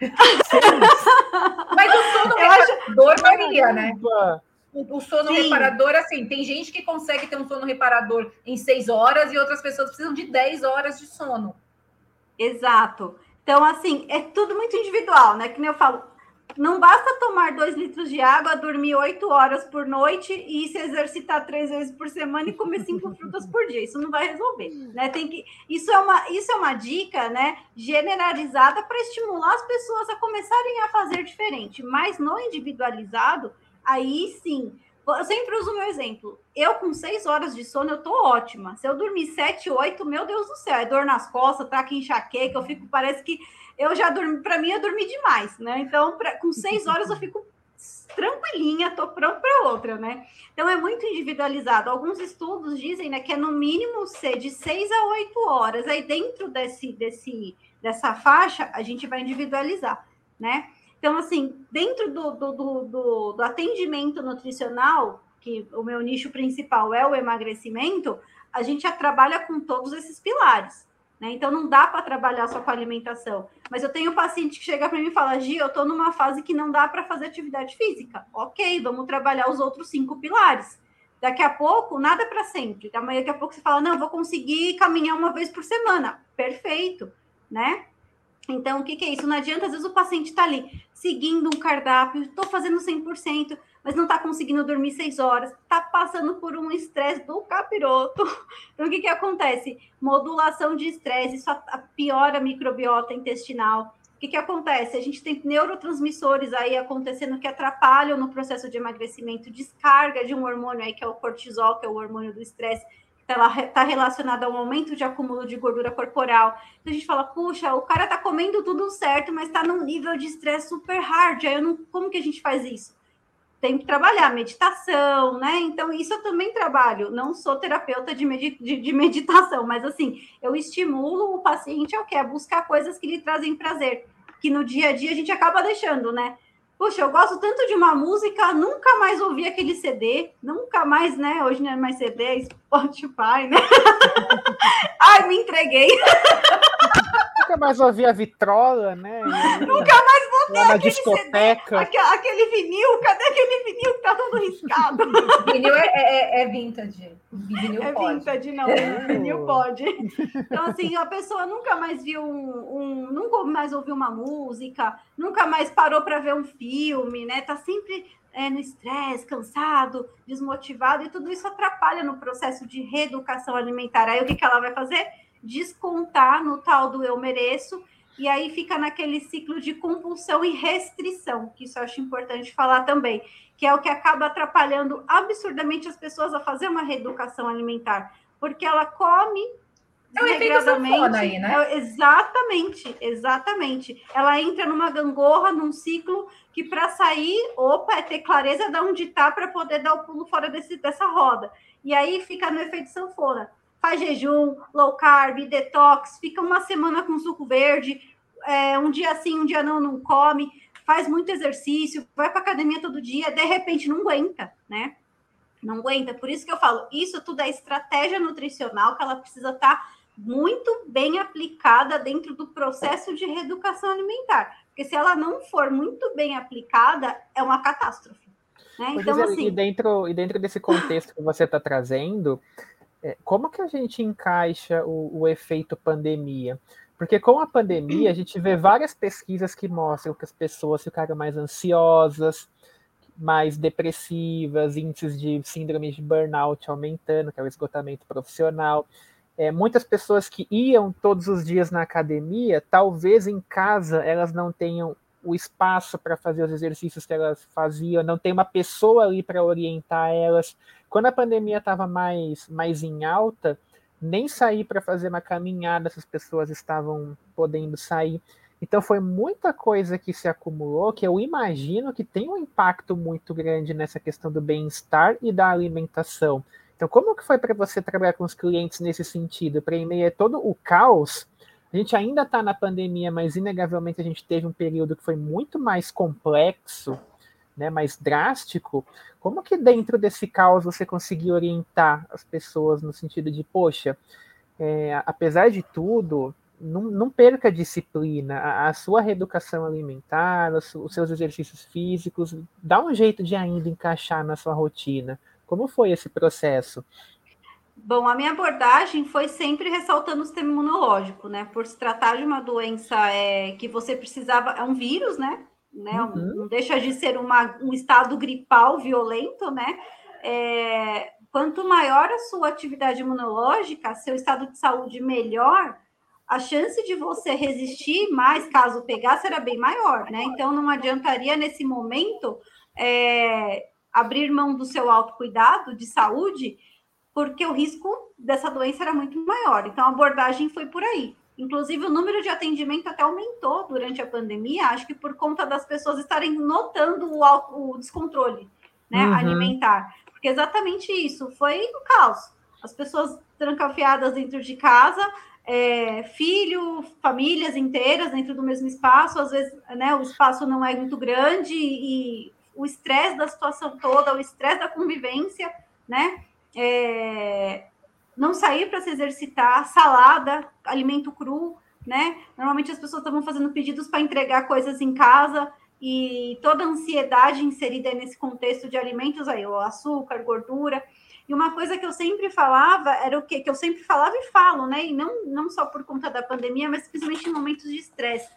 Mas o sono reparador varia, né? O, sono Sim. reparador, assim, tem gente que consegue ter um sono reparador em seis horas e outras pessoas precisam de 10 horas de sono. Exato. Então, assim, é tudo muito individual, né? Que nem eu falo, não basta tomar dois litros de água, dormir oito horas por noite e se exercitar três vezes por semana e comer cinco frutas por dia. Isso não vai resolver, né? Tem que isso é uma isso é uma dica, né? Generalizada para estimular as pessoas a começarem a fazer diferente, mas no individualizado aí sim. Eu sempre uso o meu exemplo. Eu, com seis horas de sono, eu tô ótima. Se eu dormir sete, oito, meu Deus do céu, é dor nas costas, tá aqui enxaqueca, eu fico, parece que eu já dormi, para mim, eu dormi demais, né? Então, pra, com seis horas, eu fico tranquilinha, tô pronto para outra, né? Então, é muito individualizado. Alguns estudos dizem né, que é no mínimo ser de seis a oito horas. Aí, dentro desse, desse, dessa faixa, a gente vai individualizar, né? Então, assim, dentro do, do, do, do, atendimento nutricional, que o meu nicho principal é o emagrecimento, a gente trabalha com todos esses pilares. Né? Então, não dá para trabalhar só com alimentação. Mas eu tenho um paciente que chega para mim e fala: Gi, eu estou numa fase que não dá para fazer atividade física. Ok, vamos trabalhar os outros cinco pilares. Daqui a pouco, nada para sempre. Daqui a pouco você fala: não, vou conseguir caminhar uma vez por semana. Perfeito, né? Então, o que, que é isso? Não adianta, às vezes o paciente está ali seguindo um cardápio, estou fazendo 100%, mas não está conseguindo dormir seis horas, está passando por um estresse do capiroto. Então, o que, que acontece? Modulação de estresse, isso piora a microbiota intestinal. O que, que acontece? A gente tem neurotransmissores aí acontecendo que atrapalham no processo de emagrecimento, descarga de um hormônio aí, que é o cortisol, que é o hormônio do estresse, ela está relacionada ao aumento de acúmulo de gordura corporal. Então a gente fala, puxa, o cara está comendo tudo certo, mas está num nível de estresse super hard. Aí eu não, como que a gente faz isso? Tem que trabalhar meditação, né? Então, isso eu também trabalho. Não sou terapeuta de, med de, de meditação, mas assim, eu estimulo o paciente ao que? A buscar coisas que lhe trazem prazer, que no dia a dia a gente acaba deixando, né? Puxa, eu gosto tanto de uma música, nunca mais ouvi aquele CD, nunca mais, né? Hoje não é mais CD, é Spotify, né? Ai, me entreguei. Nunca mais ouvi a vitrola, né? nunca mais voltei na discoteca. CD, aquele vinil, cadê aquele vinil que tá todo riscado? vinil é, é, é vintage. Vinil é pode. vintage, não. vinil pode. Então, assim, a pessoa nunca mais viu um, um nunca mais ouviu uma música, nunca mais parou para ver um filme, né? Tá sempre é, no estresse, cansado, desmotivado, e tudo isso atrapalha no processo de reeducação alimentar. Aí o que, que ela vai fazer? Descontar no tal do eu mereço, e aí fica naquele ciclo de compulsão e restrição, que isso eu acho importante falar também, que é o que acaba atrapalhando absurdamente as pessoas a fazer uma reeducação alimentar, porque ela come é o efeito sanfona aí, né? É, exatamente, exatamente. Ela entra numa gangorra, num ciclo que para sair, opa, é ter clareza de onde está para poder dar o pulo fora desse, dessa roda. E aí fica no efeito sanfona. Faz jejum, low carb, detox, fica uma semana com suco verde, é, um dia sim, um dia não, não come, faz muito exercício, vai para academia todo dia, de repente não aguenta, né? Não aguenta. Por isso que eu falo, isso tudo é estratégia nutricional que ela precisa estar tá muito bem aplicada dentro do processo de reeducação alimentar. Porque se ela não for muito bem aplicada, é uma catástrofe. Né? Então, assim... e, dentro, e dentro desse contexto que você está trazendo, é, como que a gente encaixa o, o efeito pandemia? Porque com a pandemia, a gente vê várias pesquisas que mostram que as pessoas ficaram mais ansiosas, mais depressivas, índices de síndrome de burnout aumentando, que é o esgotamento profissional é, muitas pessoas que iam todos os dias na academia, talvez em casa elas não tenham o espaço para fazer os exercícios que elas faziam, não tem uma pessoa ali para orientar elas. Quando a pandemia estava mais, mais em alta, nem sair para fazer uma caminhada essas pessoas estavam podendo sair. Então foi muita coisa que se acumulou que eu imagino que tem um impacto muito grande nessa questão do bem-estar e da alimentação. Então, como que foi para você trabalhar com os clientes nesse sentido? Para em meio a todo o caos, a gente ainda está na pandemia, mas inegavelmente a gente teve um período que foi muito mais complexo, né, mais drástico. Como que dentro desse caos você conseguiu orientar as pessoas no sentido de, poxa, é, apesar de tudo, não, não, perca a disciplina, a, a sua reeducação alimentar, os, os seus exercícios físicos, dá um jeito de ainda encaixar na sua rotina. Como foi esse processo? Bom, a minha abordagem foi sempre ressaltando o sistema imunológico, né? Por se tratar de uma doença é, que você precisava, é um vírus, né? Né? Uhum. Não deixa de ser uma, um estado gripal violento, né? É, quanto maior a sua atividade imunológica, seu estado de saúde melhor, a chance de você resistir mais, caso pegar, será bem maior, né? Então, não adiantaria nesse momento é, abrir mão do seu autocuidado de saúde, porque o risco dessa doença era muito maior. Então, a abordagem foi por aí. Inclusive, o número de atendimento até aumentou durante a pandemia, acho que por conta das pessoas estarem notando o, o descontrole né, uhum. alimentar. Porque exatamente isso, foi o caos. As pessoas trancafiadas dentro de casa, é, filho, famílias inteiras dentro do mesmo espaço, às vezes né, o espaço não é muito grande e o estresse da situação toda, o estresse da convivência, né? É, não sair para se exercitar, salada, alimento cru, né? Normalmente as pessoas estavam fazendo pedidos para entregar coisas em casa e toda a ansiedade inserida nesse contexto de alimentos aí, o açúcar, gordura. E uma coisa que eu sempre falava era o quê? Que eu sempre falava e falo, né? E não, não só por conta da pandemia, mas principalmente em momentos de estresse.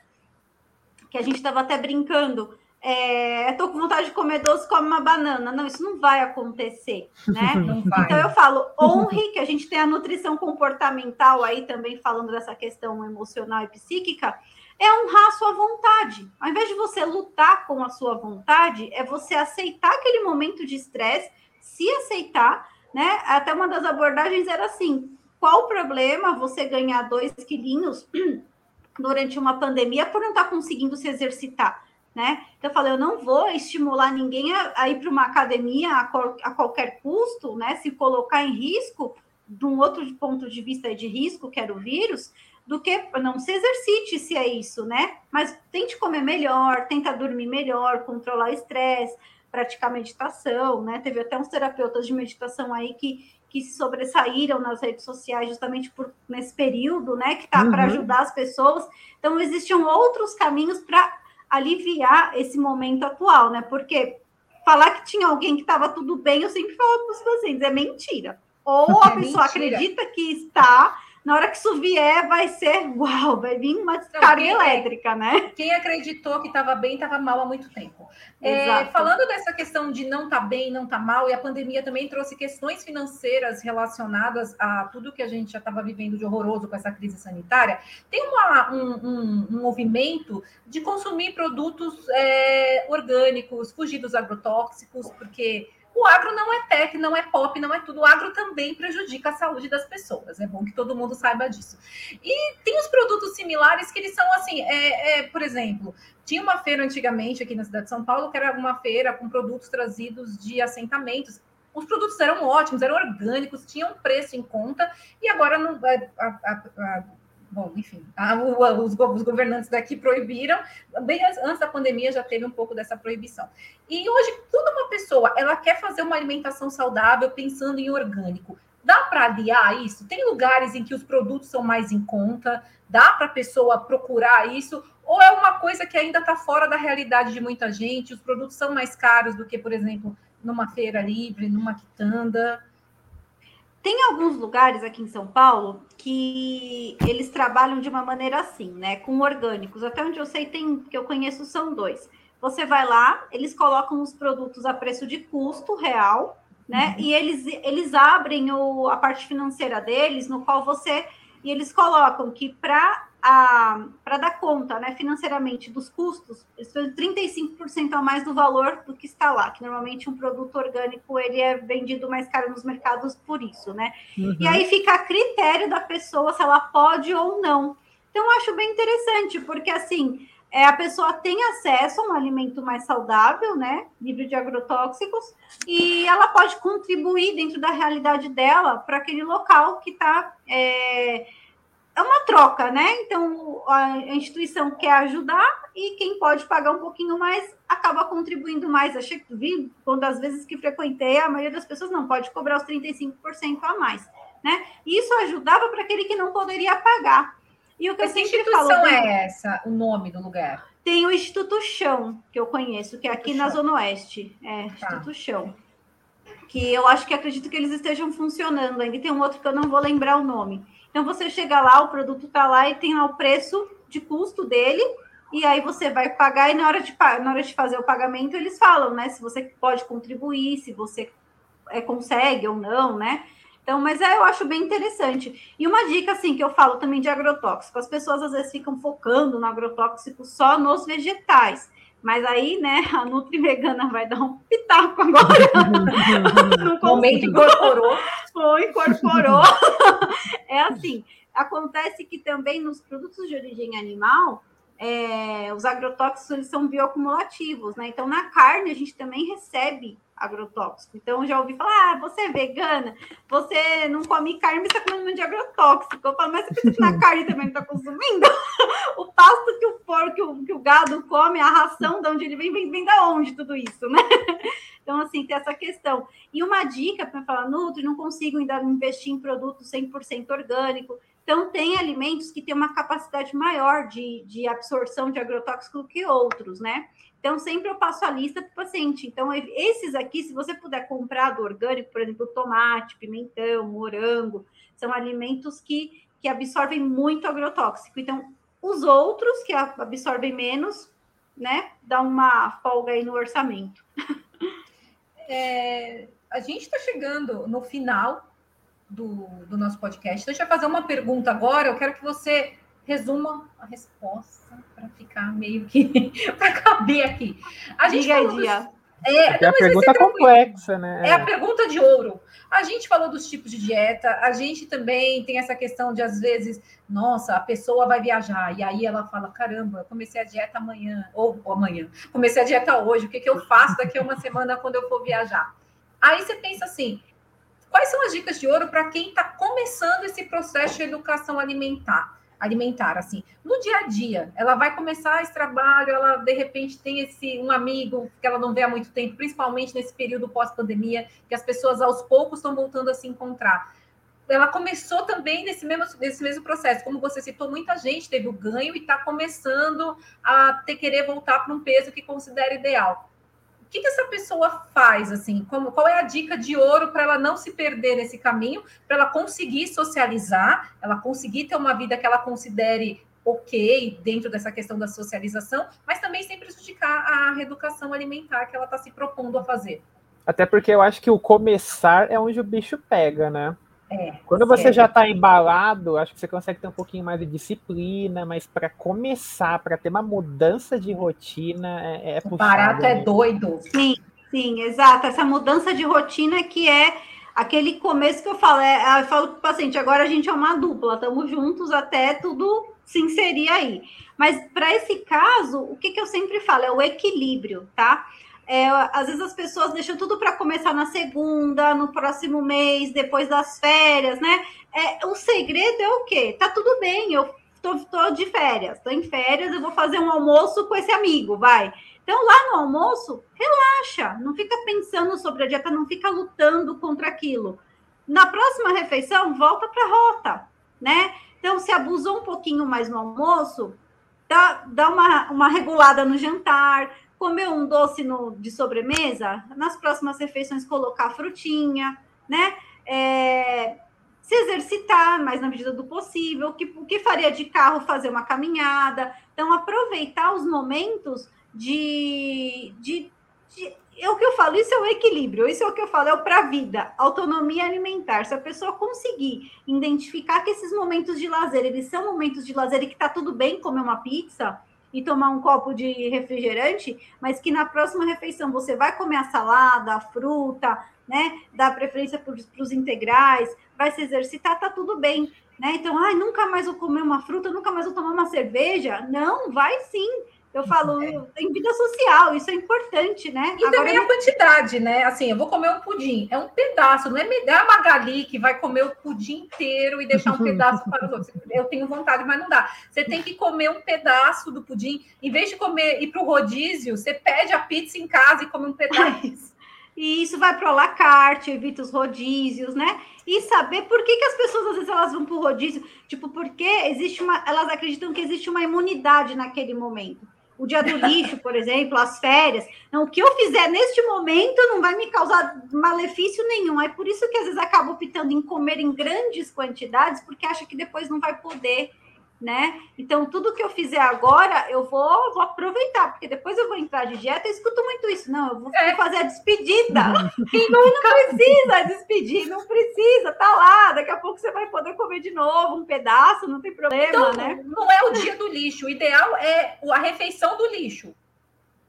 Que a gente estava até brincando. É, tô com vontade de comer doce, come uma banana. Não, isso não vai acontecer, né? Vai. Então eu falo, honre que a gente tem a nutrição comportamental aí também falando dessa questão emocional e psíquica, é honrar a sua vontade. Ao invés de você lutar com a sua vontade, é você aceitar aquele momento de estresse, se aceitar né? Até uma das abordagens era assim: qual o problema você ganhar dois quilinhos durante uma pandemia por não estar tá conseguindo se exercitar? Né? Então eu falei, eu não vou estimular ninguém a, a ir para uma academia a, a, qualquer custo, né? Se colocar em risco, de um outro ponto de vista de risco, que era o vírus, do que não se exercite se é isso, né? Mas tente comer melhor, tenta dormir melhor, controlar o estresse, praticar meditação, né? Teve até uns terapeutas de meditação aí que, que se sobressaíram nas redes sociais justamente por nesse período, né? Que tá uhum. para ajudar as pessoas. Então existiam outros caminhos para aliviar esse momento atual, né? Porque falar que tinha alguém que estava tudo bem, eu sempre falo para os pacientes, é mentira. Ou a é pessoa mentira. acredita que está na hora que isso vier, vai ser uau, vai vir uma descarga então, elétrica, né? Quem acreditou que estava bem, estava mal há muito tempo. É, falando dessa questão de não estar tá bem, não estar tá mal, e a pandemia também trouxe questões financeiras relacionadas a tudo que a gente já estava vivendo de horroroso com essa crise sanitária, tem uma, um, um, um, movimento de consumir produtos é, orgânicos, fugir dos agrotóxicos, porque o agro não é tech, não é pop, não é tudo. O agro também prejudica a saúde das pessoas. É bom que todo mundo saiba disso. E tem os produtos similares que eles são assim, é, é, por exemplo, tinha uma feira antigamente aqui na cidade de São Paulo, que era uma feira com produtos trazidos de assentamentos. Os produtos eram ótimos, eram orgânicos, tinham preço em conta, e agora não, é, a, a, a, bom, enfim, a, os, os, governantes daqui proibiram, bem antes da pandemia já teve um pouco dessa proibição. E hoje, quando uma pessoa ela quer fazer uma alimentação saudável pensando em orgânico, dá para aliar isso? Tem lugares em que os produtos são mais em conta, dá para a pessoa procurar isso, ou é uma coisa que ainda está fora da realidade de muita gente, os produtos são mais caros do que, por exemplo, numa feira livre, numa quitanda? Tem alguns lugares aqui em São Paulo que eles trabalham de uma maneira assim, né? Com orgânicos. Até onde eu sei, tem que eu conheço são dois. Você vai lá, eles colocam os produtos a preço de custo real, né? Uhum. E eles, eles abrem o, a parte financeira deles, no qual você. E eles colocam que para para dar conta né, financeiramente dos custos, eles fazem 35% a mais do valor do que está lá, que normalmente um produto orgânico ele é vendido mais caro nos mercados por isso, né? Uhum. E aí fica a critério da pessoa se ela pode ou não. Então, eu acho bem interessante, porque assim, é, a pessoa tem acesso a um alimento mais saudável, né? Livre de agrotóxicos, e ela pode contribuir dentro da realidade dela para aquele local que está. É, é uma troca, né? Então a instituição quer ajudar e quem pode pagar um pouquinho mais acaba contribuindo mais. Achei que vi, quando as vezes que frequentei, a maioria das pessoas não pode cobrar os 35% a mais, né? E isso ajudava para aquele que não poderia pagar. E o que Mas eu sempre instituição falo, é essa, o nome do lugar? Tem o Instituto Chão, que eu conheço, que é aqui na Zona Oeste. É, tá. Instituto Chão. Que eu acho que acredito que eles estejam funcionando ainda. Tem um outro que eu não vou lembrar o nome então você chega lá, o produto está lá e tem lá o preço de custo dele, e aí você vai pagar, e na hora de, na hora de fazer o pagamento, eles falam, né? Se você pode contribuir, se você é, consegue ou não, né? Então, mas é, eu acho bem interessante. E uma dica, assim, que eu falo também de agrotóxico: as pessoas às vezes ficam focando no agrotóxico só nos vegetais. Mas aí, né, a Nutri Vegana vai dar um pitaco agora. no momento incorporou. Foi, incorporou. é assim, acontece que também nos produtos de origem animal, é, os agrotóxicos eles são bioacumulativos, né? Então, na carne, a gente também recebe agrotóxico. Então, já ouvi falar, ah, você é vegana, você não come carne, mas está comendo muito de agrotóxico. Eu falo, mas você pensa que na carne também não está consumindo? O pasto que o porco, que o, que o, gado come, a ração de onde ele vem, vem, vem da onde tudo isso, né? Então, assim, tem essa questão. E uma dica para falar, Nutri, não consigo ainda investir em produto 100% orgânico. Então, tem alimentos que têm uma capacidade maior de, de absorção de agrotóxico que outros, né? Então, sempre eu passo a lista para o paciente. Então, esses aqui, se você puder comprar do orgânico, por exemplo, tomate, pimentão, morango, são alimentos que, que absorvem muito agrotóxico. Então, os outros que absorvem menos, né, dá uma folga aí no orçamento. É, a gente está chegando no final do, do nosso podcast. Deixa eu fazer uma pergunta agora. Eu quero que você resuma a resposta para ficar meio que para caber aqui. A gente Diga falou dos... é, não, a pergunta complexa, né? É a pergunta de ouro. A gente falou dos tipos de dieta, a gente também tem essa questão de, às vezes, nossa, a pessoa vai viajar, e aí ela fala: caramba, comecei a dieta amanhã, ou, ou amanhã, comecei a dieta hoje, o que, que eu faço daqui a uma semana quando eu for viajar? Aí você pensa assim: quais são as dicas de ouro para quem está começando esse processo de educação alimentar? Alimentar, assim, no dia a dia, ela vai começar esse trabalho, ela de repente tem esse um amigo que ela não vê há muito tempo, principalmente nesse período pós-pandemia, que as pessoas aos poucos estão voltando a se encontrar. Ela começou também nesse mesmo, nesse mesmo processo, como você citou, muita gente teve o ganho e está começando a ter querer voltar para um peso que considera ideal que, que essa pessoa faz assim? Como, qual é a dica de ouro para ela não se perder nesse caminho, para ela conseguir socializar, ela conseguir ter uma vida que ela considere ok dentro dessa questão da socialização, mas também sem prejudicar a reeducação alimentar que ela está se propondo a fazer. Até porque eu acho que o começar é onde o bicho pega, né? É, Quando você já está embalado, acho que você consegue ter um pouquinho mais de disciplina, mas para começar, para ter uma mudança de rotina, é, é O barato é né? doido. Sim, sim, exato. Essa mudança de rotina que é aquele começo que eu falo, é, eu falo para o paciente, agora a gente é uma dupla, estamos juntos até tudo se inserir aí. Mas para esse caso, o que, que eu sempre falo? É o equilíbrio, tá? É, às vezes as pessoas deixam tudo para começar na segunda, no próximo mês, depois das férias, né? É, o segredo é o quê? Tá tudo bem, eu tô, tô de férias, tô em férias, eu vou fazer um almoço com esse amigo, vai. Então, lá no almoço, relaxa, não fica pensando sobre a dieta, não fica lutando contra aquilo. Na próxima refeição, volta para a rota, né? Então, se abusou um pouquinho mais no almoço, dá, dá uma, uma regulada no jantar, comer um doce no, de sobremesa, nas próximas refeições colocar frutinha, né? É, se exercitar mais na medida do possível, o que, o que faria de carro fazer uma caminhada. Então, aproveitar os momentos de, de, de é o que eu falo, isso é o equilíbrio, isso é o que eu falo, é o para a vida, autonomia alimentar. Se a pessoa conseguir identificar que esses momentos de lazer, eles são momentos de lazer e que tá tudo bem comer uma pizza, e tomar um copo de refrigerante, mas que na próxima refeição você vai comer a salada, a fruta, né? Dar preferência para os integrais, vai se exercitar, tá tudo bem, né? Então, ai, nunca mais vou comer uma fruta, nunca mais vou tomar uma cerveja. Não, vai sim. Eu falo, é. em vida social, isso é importante, né? E Agora, também a quantidade, né? Assim, eu vou comer um pudim, é um pedaço, não é, é a Magali que vai comer o pudim inteiro e deixar um pedaço para os outros. Eu tenho vontade, mas não dá. Você tem que comer um pedaço do pudim, em vez de comer ir para o rodízio, você pede a pizza em casa e come um pedaço. E isso vai para o la carte, evita os rodízios, né? E saber por que, que as pessoas às vezes elas vão para o rodízio, tipo, porque existe uma, elas acreditam que existe uma imunidade naquele momento o dia do lixo, por exemplo, as férias. Não, o que eu fizer neste momento não vai me causar malefício nenhum. É por isso que às vezes acabo optando em comer em grandes quantidades, porque acha que depois não vai poder né? Então, tudo que eu fizer agora, eu vou, vou aproveitar, porque depois eu vou entrar de dieta eu escuto muito isso. Não, eu vou é. fazer a despedida. Quem não, não precisa despedir, não precisa, tá lá. Daqui a pouco você vai poder comer de novo um pedaço, não tem problema, então, né? Não é o dia do lixo, o ideal é a refeição do lixo.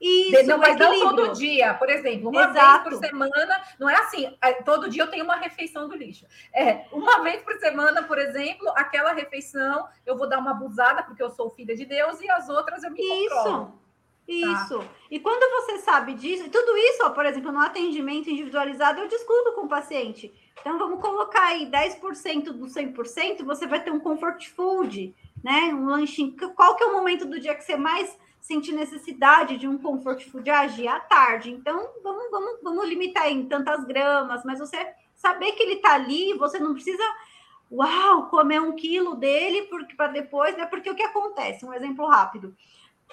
Isso, não, mas não todo dia, por exemplo, uma Exato. vez por semana, não é assim, é, todo dia eu tenho uma refeição do lixo. É, uma vez por semana, por exemplo, aquela refeição eu vou dar uma abusada, porque eu sou filha de Deus, e as outras eu me Isso. controlo. Isso. Tá. E quando você sabe disso, tudo isso, ó, por exemplo, no atendimento individualizado, eu discuto com o paciente. Então, vamos colocar aí 10% do 100%, você vai ter um comfort food, né? Um lanchinho. Qual que é o momento do dia que você mais sente necessidade de um comfort food? Agir à tarde. Então, vamos, vamos, vamos limitar em tantas gramas, mas você saber que ele está ali, você não precisa uau, comer um quilo dele para depois, né? Porque o que acontece? Um exemplo rápido.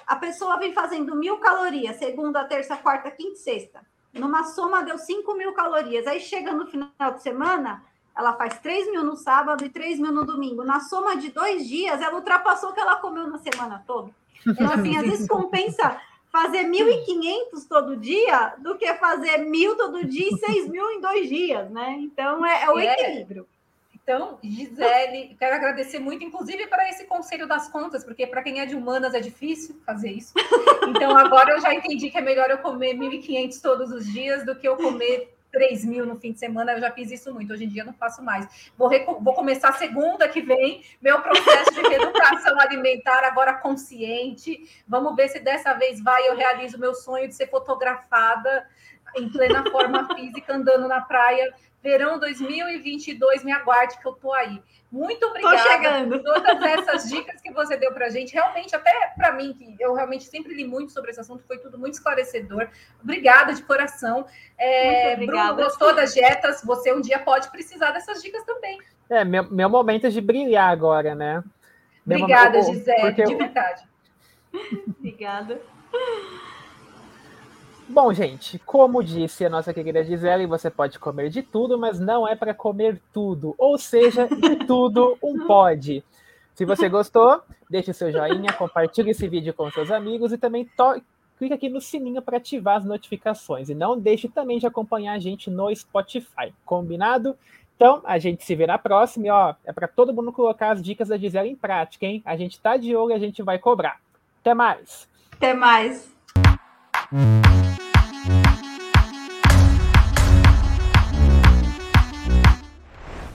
A pessoa vem fazendo mil calorias, segunda, terça, quarta, quinta e sexta. Numa soma deu 5 mil calorias. Aí chega no final de semana, ela faz 3 mil no sábado e 3 mil no domingo. Na soma de dois dias, ela ultrapassou o que ela comeu na semana toda. Então, assim, às vezes compensa fazer 1.500 todo dia do que fazer mil todo dia e 6 mil em dois dias, né? Então, é, é o é. equilíbrio. Então, Gisele, quero agradecer muito, inclusive para esse conselho das contas, porque para quem é de humanas é difícil fazer isso. Então, agora eu já entendi que é melhor eu comer 1.500 todos os dias do que eu comer 3 mil no fim de semana. Eu já fiz isso muito, hoje em dia não faço mais. Vou, vou começar segunda que vem, meu processo de reeducação alimentar agora consciente. Vamos ver se dessa vez vai eu realizo meu sonho de ser fotografada em plena forma física, andando na praia Verão 2022, me aguarde que eu tô aí. Muito obrigada por todas essas dicas que você deu para a gente. Realmente, até para mim, que eu realmente sempre li muito sobre esse assunto, foi tudo muito esclarecedor. Obrigada de coração. É, Bruno, gostou das dietas? Você um dia pode precisar dessas dicas também. É, meu, meu momento é de brilhar agora, né? Obrigada, momento, Gisele, de verdade. Obrigada. Bom, gente, como disse a nossa querida Gisele, você pode comer de tudo, mas não é para comer tudo. Ou seja, de tudo um pode. Se você gostou, deixe seu joinha, compartilhe esse vídeo com seus amigos e também clique aqui no sininho para ativar as notificações. E não deixe também de acompanhar a gente no Spotify. Combinado? Então, a gente se vê na próxima. E, ó, é para todo mundo colocar as dicas da Gisele em prática, hein? A gente tá de olho e a gente vai cobrar. Até mais. Até mais.